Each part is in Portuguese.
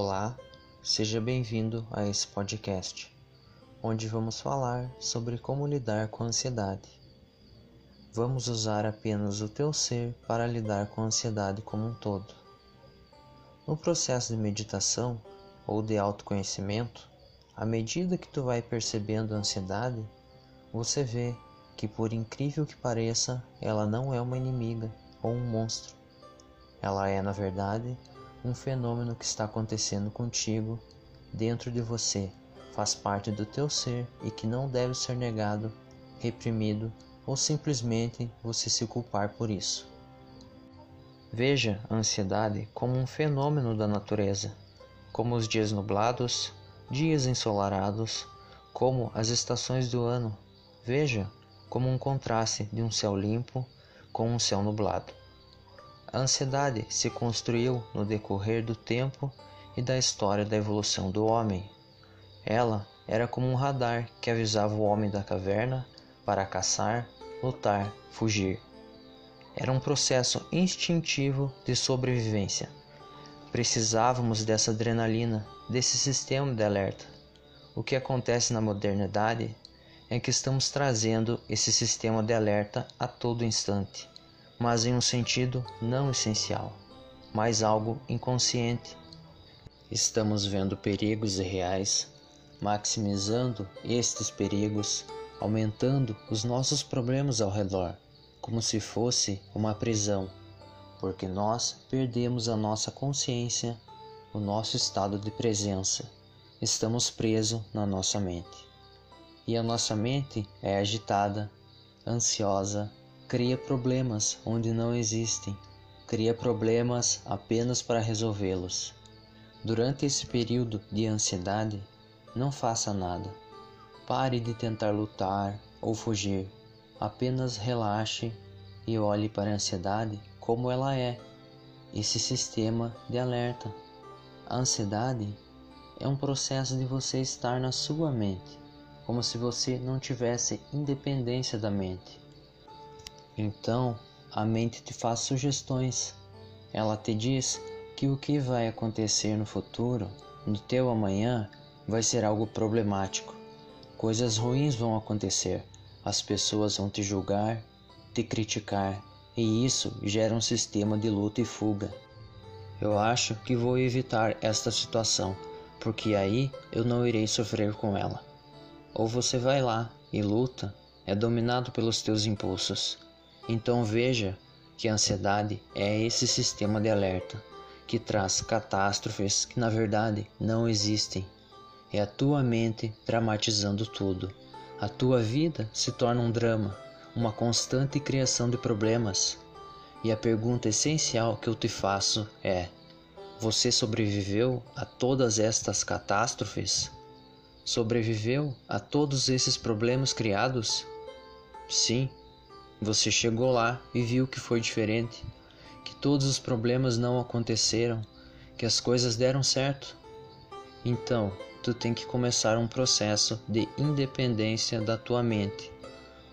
Olá, seja bem-vindo a esse podcast, onde vamos falar sobre como lidar com a ansiedade. Vamos usar apenas o teu ser para lidar com a ansiedade como um todo. No processo de meditação ou de autoconhecimento, à medida que tu vai percebendo a ansiedade, você vê que por incrível que pareça, ela não é uma inimiga ou um monstro. Ela é, na verdade, um fenômeno que está acontecendo contigo, dentro de você, faz parte do teu ser e que não deve ser negado, reprimido ou simplesmente você se culpar por isso. Veja a ansiedade como um fenômeno da natureza, como os dias nublados, dias ensolarados, como as estações do ano. Veja como um contraste de um céu limpo com um céu nublado. A ansiedade se construiu no decorrer do tempo e da história da evolução do homem. Ela era como um radar que avisava o homem da caverna para caçar, lutar, fugir. Era um processo instintivo de sobrevivência. Precisávamos dessa adrenalina, desse sistema de alerta. O que acontece na modernidade é que estamos trazendo esse sistema de alerta a todo instante mas em um sentido não essencial, mas algo inconsciente. Estamos vendo perigos reais, maximizando estes perigos, aumentando os nossos problemas ao redor, como se fosse uma prisão, porque nós perdemos a nossa consciência, o nosso estado de presença. Estamos presos na nossa mente. E a nossa mente é agitada, ansiosa, cria problemas onde não existem, cria problemas apenas para resolvê-los. Durante esse período de ansiedade, não faça nada. Pare de tentar lutar ou fugir. Apenas relaxe e olhe para a ansiedade como ela é esse sistema de alerta. A ansiedade é um processo de você estar na sua mente, como se você não tivesse independência da mente. Então, a mente te faz sugestões. Ela te diz que o que vai acontecer no futuro, no teu amanhã, vai ser algo problemático. Coisas ruins vão acontecer. As pessoas vão te julgar, te criticar, e isso gera um sistema de luta e fuga. Eu acho que vou evitar esta situação, porque aí eu não irei sofrer com ela. Ou você vai lá e luta, é dominado pelos teus impulsos. Então veja que a ansiedade é esse sistema de alerta que traz catástrofes que na verdade não existem. É a tua mente dramatizando tudo. A tua vida se torna um drama, uma constante criação de problemas. E a pergunta essencial que eu te faço é: você sobreviveu a todas estas catástrofes? Sobreviveu a todos esses problemas criados? Sim, você chegou lá e viu que foi diferente, que todos os problemas não aconteceram, que as coisas deram certo. Então, tu tem que começar um processo de independência da tua mente,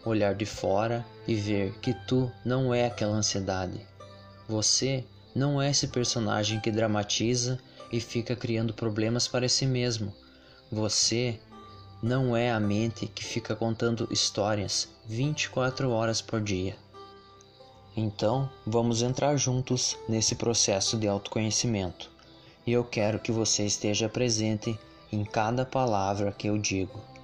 olhar de fora e ver que tu não é aquela ansiedade. Você não é esse personagem que dramatiza e fica criando problemas para si mesmo. Você não é a mente que fica contando histórias 24 horas por dia. Então, vamos entrar juntos nesse processo de autoconhecimento. E eu quero que você esteja presente em cada palavra que eu digo.